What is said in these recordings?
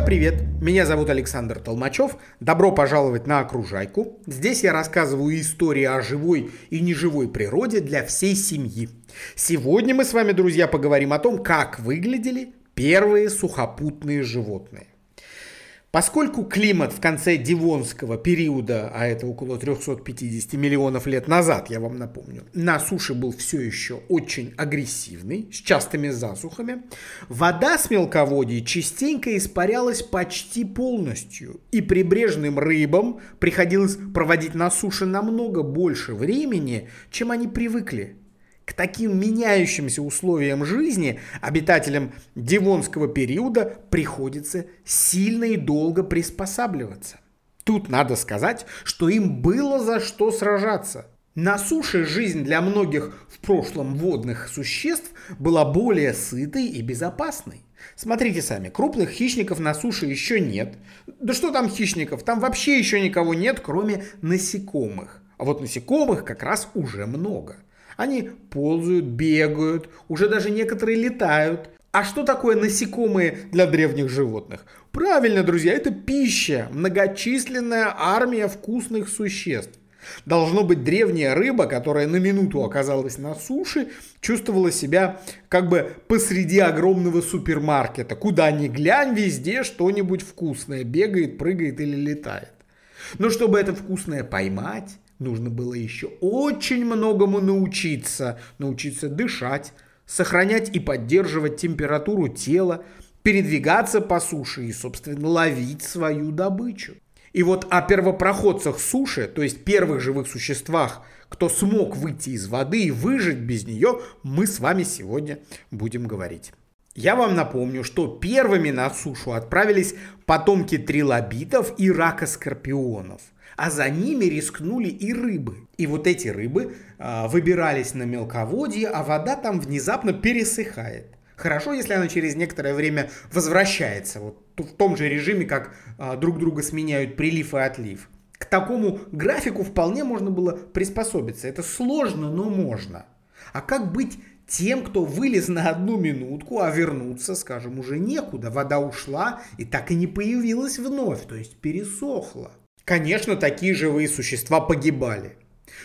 Друзья, привет! Меня зовут Александр Толмачев. Добро пожаловать на Окружайку. Здесь я рассказываю истории о живой и неживой природе для всей семьи. Сегодня мы с вами, друзья, поговорим о том, как выглядели первые сухопутные животные. Поскольку климат в конце Дивонского периода, а это около 350 миллионов лет назад, я вам напомню, на суше был все еще очень агрессивный, с частыми засухами, вода с мелководья частенько испарялась почти полностью, и прибрежным рыбам приходилось проводить на суше намного больше времени, чем они привыкли к таким меняющимся условиям жизни обитателям Дивонского периода приходится сильно и долго приспосабливаться. Тут надо сказать, что им было за что сражаться. На суше жизнь для многих в прошлом водных существ была более сытой и безопасной. Смотрите сами, крупных хищников на суше еще нет. Да что там хищников, там вообще еще никого нет, кроме насекомых. А вот насекомых как раз уже много – они ползают, бегают, уже даже некоторые летают. А что такое насекомые для древних животных? Правильно, друзья, это пища, многочисленная армия вкусных существ. Должно быть древняя рыба, которая на минуту оказалась на суше, чувствовала себя как бы посреди огромного супермаркета. Куда ни глянь, везде что-нибудь вкусное бегает, прыгает или летает. Но чтобы это вкусное поймать, нужно было еще очень многому научиться. Научиться дышать, сохранять и поддерживать температуру тела, передвигаться по суше и, собственно, ловить свою добычу. И вот о первопроходцах суши, то есть первых живых существах, кто смог выйти из воды и выжить без нее, мы с вами сегодня будем говорить. Я вам напомню, что первыми на сушу отправились потомки трилобитов и ракоскорпионов – а за ними рискнули и рыбы. И вот эти рыбы э, выбирались на мелководье, а вода там внезапно пересыхает. Хорошо, если она через некоторое время возвращается, вот в том же режиме, как э, друг друга сменяют прилив и отлив. К такому графику вполне можно было приспособиться. Это сложно, но можно. А как быть тем, кто вылез на одну минутку, а вернуться, скажем, уже некуда. Вода ушла и так и не появилась вновь, то есть пересохла. Конечно, такие живые существа погибали.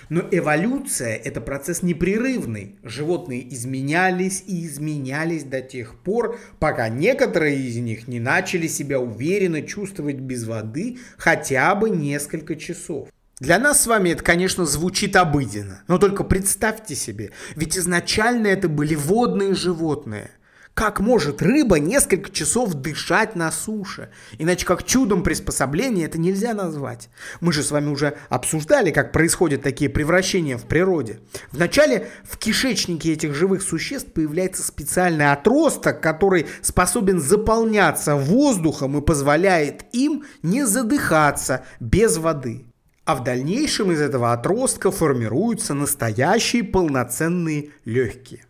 Но эволюция – это процесс непрерывный. Животные изменялись и изменялись до тех пор, пока некоторые из них не начали себя уверенно чувствовать без воды хотя бы несколько часов. Для нас с вами это, конечно, звучит обыденно, но только представьте себе, ведь изначально это были водные животные – как может рыба несколько часов дышать на суше? Иначе как чудом приспособления это нельзя назвать. Мы же с вами уже обсуждали, как происходят такие превращения в природе. Вначале в кишечнике этих живых существ появляется специальный отросток, который способен заполняться воздухом и позволяет им не задыхаться без воды. А в дальнейшем из этого отростка формируются настоящие полноценные легкие.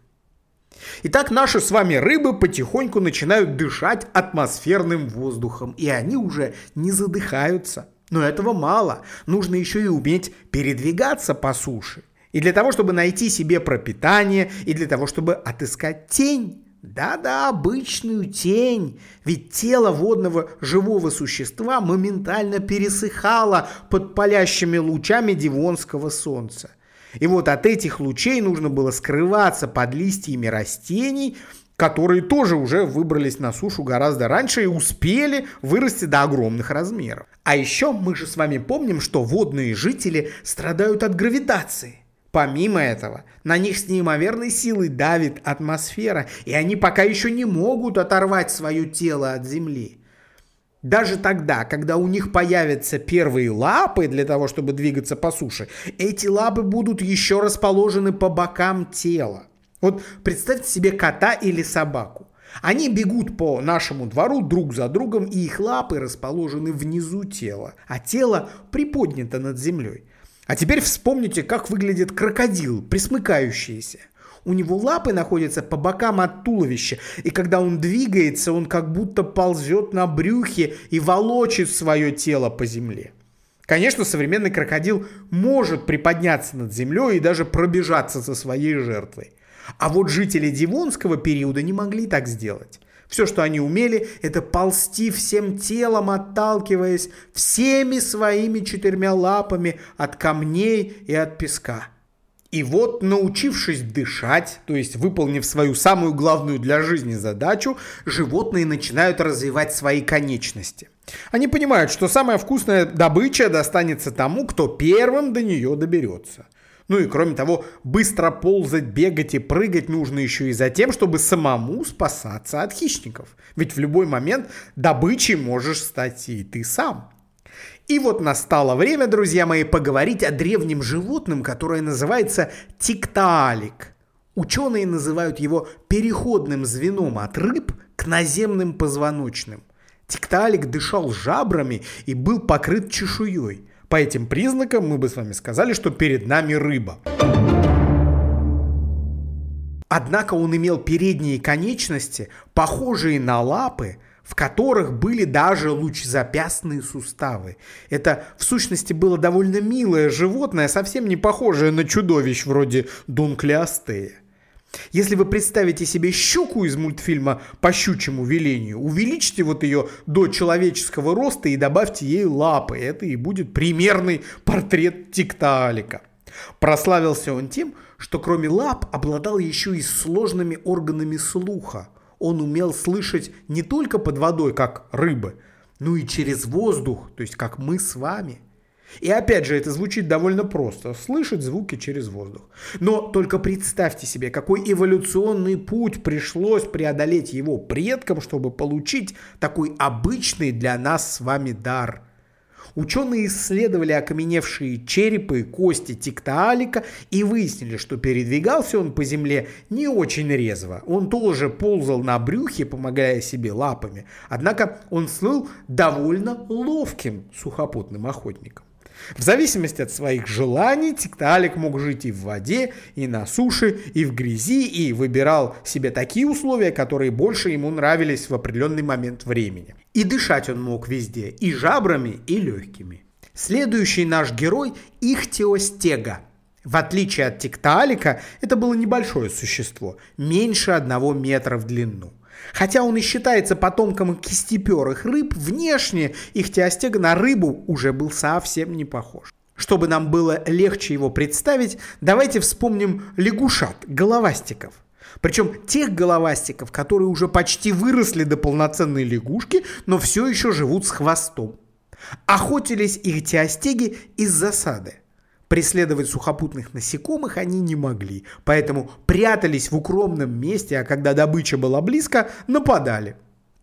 Итак, наши с вами рыбы потихоньку начинают дышать атмосферным воздухом, и они уже не задыхаются. Но этого мало, нужно еще и уметь передвигаться по суше. И для того, чтобы найти себе пропитание, и для того, чтобы отыскать тень. Да-да, обычную тень. Ведь тело водного живого существа моментально пересыхало под палящими лучами дивонского солнца. И вот от этих лучей нужно было скрываться под листьями растений, которые тоже уже выбрались на сушу гораздо раньше и успели вырасти до огромных размеров. А еще мы же с вами помним, что водные жители страдают от гравитации. Помимо этого, на них с неимоверной силой давит атмосфера, и они пока еще не могут оторвать свое тело от Земли. Даже тогда, когда у них появятся первые лапы для того, чтобы двигаться по суше, эти лапы будут еще расположены по бокам тела. Вот представьте себе кота или собаку. Они бегут по нашему двору друг за другом, и их лапы расположены внизу тела, а тело приподнято над землей. А теперь вспомните, как выглядит крокодил, присмыкающийся. У него лапы находятся по бокам от туловища, и когда он двигается, он как будто ползет на брюхе и волочит свое тело по земле. Конечно, современный крокодил может приподняться над землей и даже пробежаться со своей жертвой. А вот жители Дивонского периода не могли так сделать. Все, что они умели, это ползти всем телом, отталкиваясь всеми своими четырьмя лапами от камней и от песка. И вот, научившись дышать, то есть выполнив свою самую главную для жизни задачу, животные начинают развивать свои конечности. Они понимают, что самая вкусная добыча достанется тому, кто первым до нее доберется. Ну и кроме того, быстро ползать, бегать и прыгать нужно еще и за тем, чтобы самому спасаться от хищников. Ведь в любой момент добычей можешь стать и ты сам. И вот настало время, друзья мои, поговорить о древнем животном, которое называется тиктаалик. Ученые называют его переходным звеном от рыб к наземным позвоночным. Тиктаалик дышал жабрами и был покрыт чешуей – по этим признакам мы бы с вами сказали, что перед нами рыба. Однако он имел передние конечности, похожие на лапы, в которых были даже лучезапястные суставы. Это, в сущности, было довольно милое животное, совсем не похожее на чудовищ вроде Дунклеостея. Если вы представите себе щуку из мультфильма «По щучьему велению», увеличьте вот ее до человеческого роста и добавьте ей лапы. Это и будет примерный портрет Тиктаалика. Прославился он тем, что кроме лап обладал еще и сложными органами слуха. Он умел слышать не только под водой, как рыбы, но и через воздух, то есть как мы с вами. И опять же, это звучит довольно просто. Слышать звуки через воздух. Но только представьте себе, какой эволюционный путь пришлось преодолеть его предкам, чтобы получить такой обычный для нас с вами дар. Ученые исследовали окаменевшие черепы и кости Тиктаалика и выяснили, что передвигался он по земле не очень резво. Он тоже ползал на брюхе, помогая себе лапами. Однако он слыл довольно ловким сухопутным охотником. В зависимости от своих желаний Тикталик мог жить и в воде, и на суше, и в грязи, и выбирал себе такие условия, которые больше ему нравились в определенный момент времени. И дышать он мог везде, и жабрами, и легкими. Следующий наш герой – Ихтиостега. В отличие от Тикталика, это было небольшое существо, меньше одного метра в длину – Хотя он и считается потомком кистеперых рыб, внешне их теостег на рыбу уже был совсем не похож. Чтобы нам было легче его представить, давайте вспомним лягушат, головастиков. Причем тех головастиков, которые уже почти выросли до полноценной лягушки, но все еще живут с хвостом. Охотились их теостеги из засады. Преследовать сухопутных насекомых они не могли, поэтому прятались в укромном месте, а когда добыча была близко, нападали.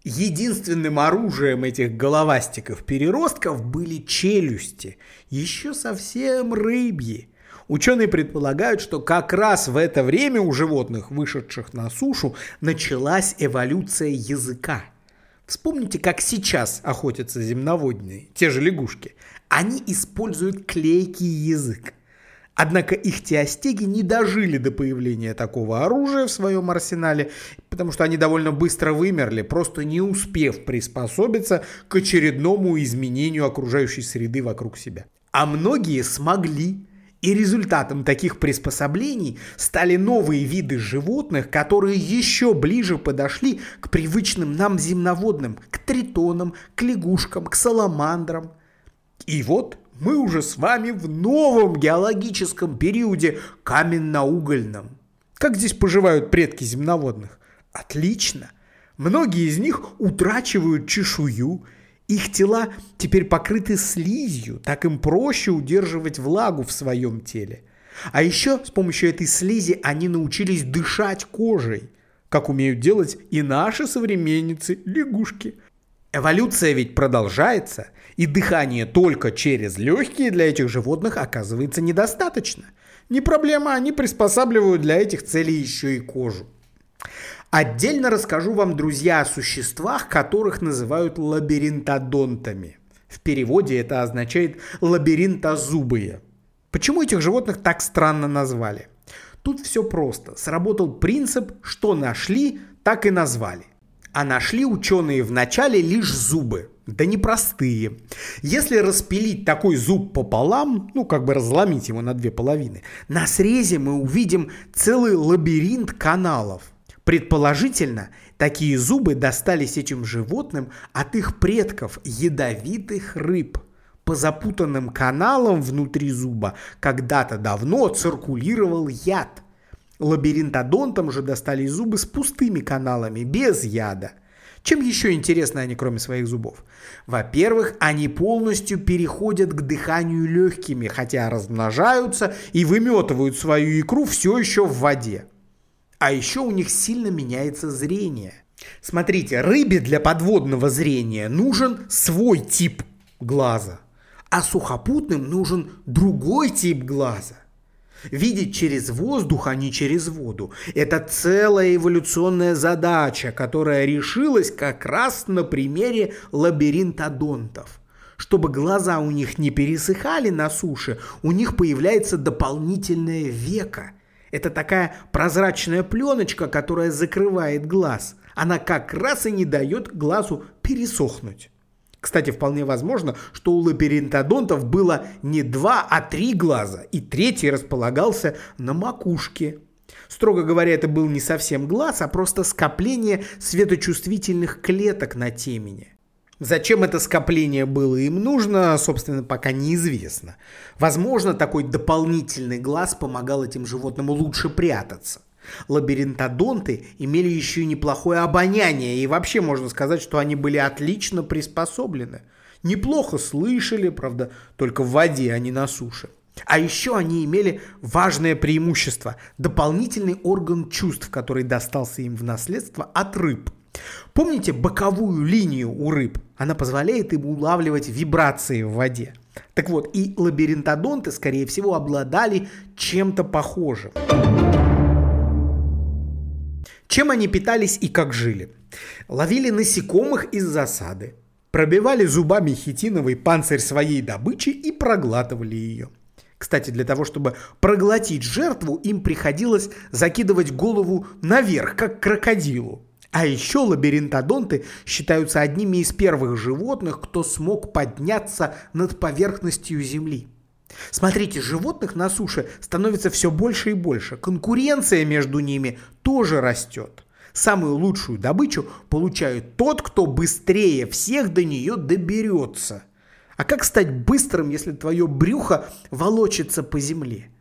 Единственным оружием этих головастиков-переростков были челюсти, еще совсем рыбьи. Ученые предполагают, что как раз в это время у животных, вышедших на сушу, началась эволюция языка. Вспомните, как сейчас охотятся земноводные, те же лягушки они используют клейкий язык. Однако их теостеги не дожили до появления такого оружия в своем арсенале, потому что они довольно быстро вымерли, просто не успев приспособиться к очередному изменению окружающей среды вокруг себя. А многие смогли. И результатом таких приспособлений стали новые виды животных, которые еще ближе подошли к привычным нам земноводным, к тритонам, к лягушкам, к саламандрам – и вот мы уже с вами в новом геологическом периоде каменно-угольном. Как здесь поживают предки земноводных? Отлично. Многие из них утрачивают чешую, их тела теперь покрыты слизью, так им проще удерживать влагу в своем теле. А еще с помощью этой слизи они научились дышать кожей, как умеют делать и наши современницы лягушки. Эволюция ведь продолжается, и дыхание только через легкие для этих животных оказывается недостаточно. Не проблема, они приспосабливают для этих целей еще и кожу. Отдельно расскажу вам, друзья, о существах, которых называют лабиринтодонтами. В переводе это означает лабиринтозубые. Почему этих животных так странно назвали? Тут все просто. Сработал принцип, что нашли, так и назвали. А нашли ученые вначале лишь зубы. Да непростые. Если распилить такой зуб пополам, ну как бы разломить его на две половины, на срезе мы увидим целый лабиринт каналов. Предположительно, такие зубы достались этим животным от их предков, ядовитых рыб. По запутанным каналам внутри зуба когда-то давно циркулировал яд. Лабиринтодонтам же достались зубы с пустыми каналами, без яда. Чем еще интересны они, кроме своих зубов? Во-первых, они полностью переходят к дыханию легкими, хотя размножаются и выметывают свою икру все еще в воде. А еще у них сильно меняется зрение. Смотрите, рыбе для подводного зрения нужен свой тип глаза, а сухопутным нужен другой тип глаза. Видеть через воздух, а не через воду – это целая эволюционная задача, которая решилась как раз на примере лабиринтодонтов. Чтобы глаза у них не пересыхали на суше, у них появляется дополнительное веко. Это такая прозрачная пленочка, которая закрывает глаз. Она как раз и не дает глазу пересохнуть. Кстати, вполне возможно, что у лабиринтодонтов было не два, а три глаза, и третий располагался на макушке. Строго говоря, это был не совсем глаз, а просто скопление светочувствительных клеток на темени. Зачем это скопление было им нужно, собственно, пока неизвестно. Возможно, такой дополнительный глаз помогал этим животным лучше прятаться. Лабиринтодонты имели еще и неплохое обоняние, и вообще можно сказать, что они были отлично приспособлены. Неплохо слышали, правда, только в воде, а не на суше. А еще они имели важное преимущество – дополнительный орган чувств, который достался им в наследство от рыб. Помните боковую линию у рыб? Она позволяет им улавливать вибрации в воде. Так вот, и лабиринтодонты, скорее всего, обладали чем-то похожим. Чем они питались и как жили? Ловили насекомых из засады, пробивали зубами хитиновый панцирь своей добычи и проглатывали ее. Кстати, для того, чтобы проглотить жертву, им приходилось закидывать голову наверх, как крокодилу. А еще лабиринтодонты считаются одними из первых животных, кто смог подняться над поверхностью Земли. Смотрите, животных на суше становится все больше и больше. Конкуренция между ними тоже растет. Самую лучшую добычу получает тот, кто быстрее всех до нее доберется. А как стать быстрым, если твое брюхо волочится по земле?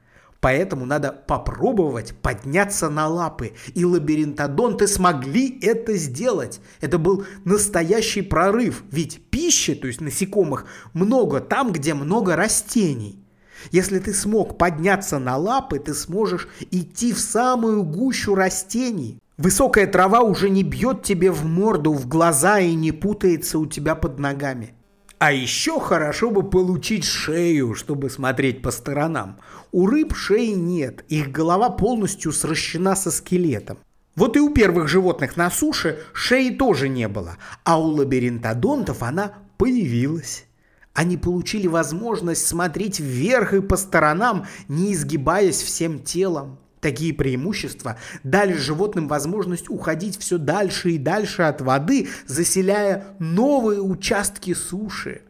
Поэтому надо попробовать подняться на лапы. И лабиринтодонты смогли это сделать. Это был настоящий прорыв. Ведь пищи, то есть насекомых, много там, где много растений. Если ты смог подняться на лапы, ты сможешь идти в самую гущу растений. Высокая трава уже не бьет тебе в морду, в глаза и не путается у тебя под ногами. А еще хорошо бы получить шею, чтобы смотреть по сторонам. У рыб шеи нет, их голова полностью сращена со скелетом. Вот и у первых животных на суше шеи тоже не было, а у лабиринтодонтов она появилась. Они получили возможность смотреть вверх и по сторонам, не изгибаясь всем телом. Такие преимущества дали животным возможность уходить все дальше и дальше от воды, заселяя новые участки суши.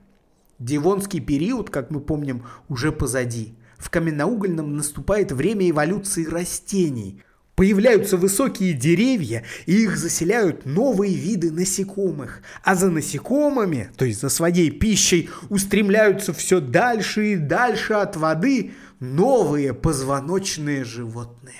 Девонский период, как мы помним, уже позади в каменноугольном наступает время эволюции растений. Появляются высокие деревья, и их заселяют новые виды насекомых. А за насекомыми, то есть за своей пищей, устремляются все дальше и дальше от воды новые позвоночные животные.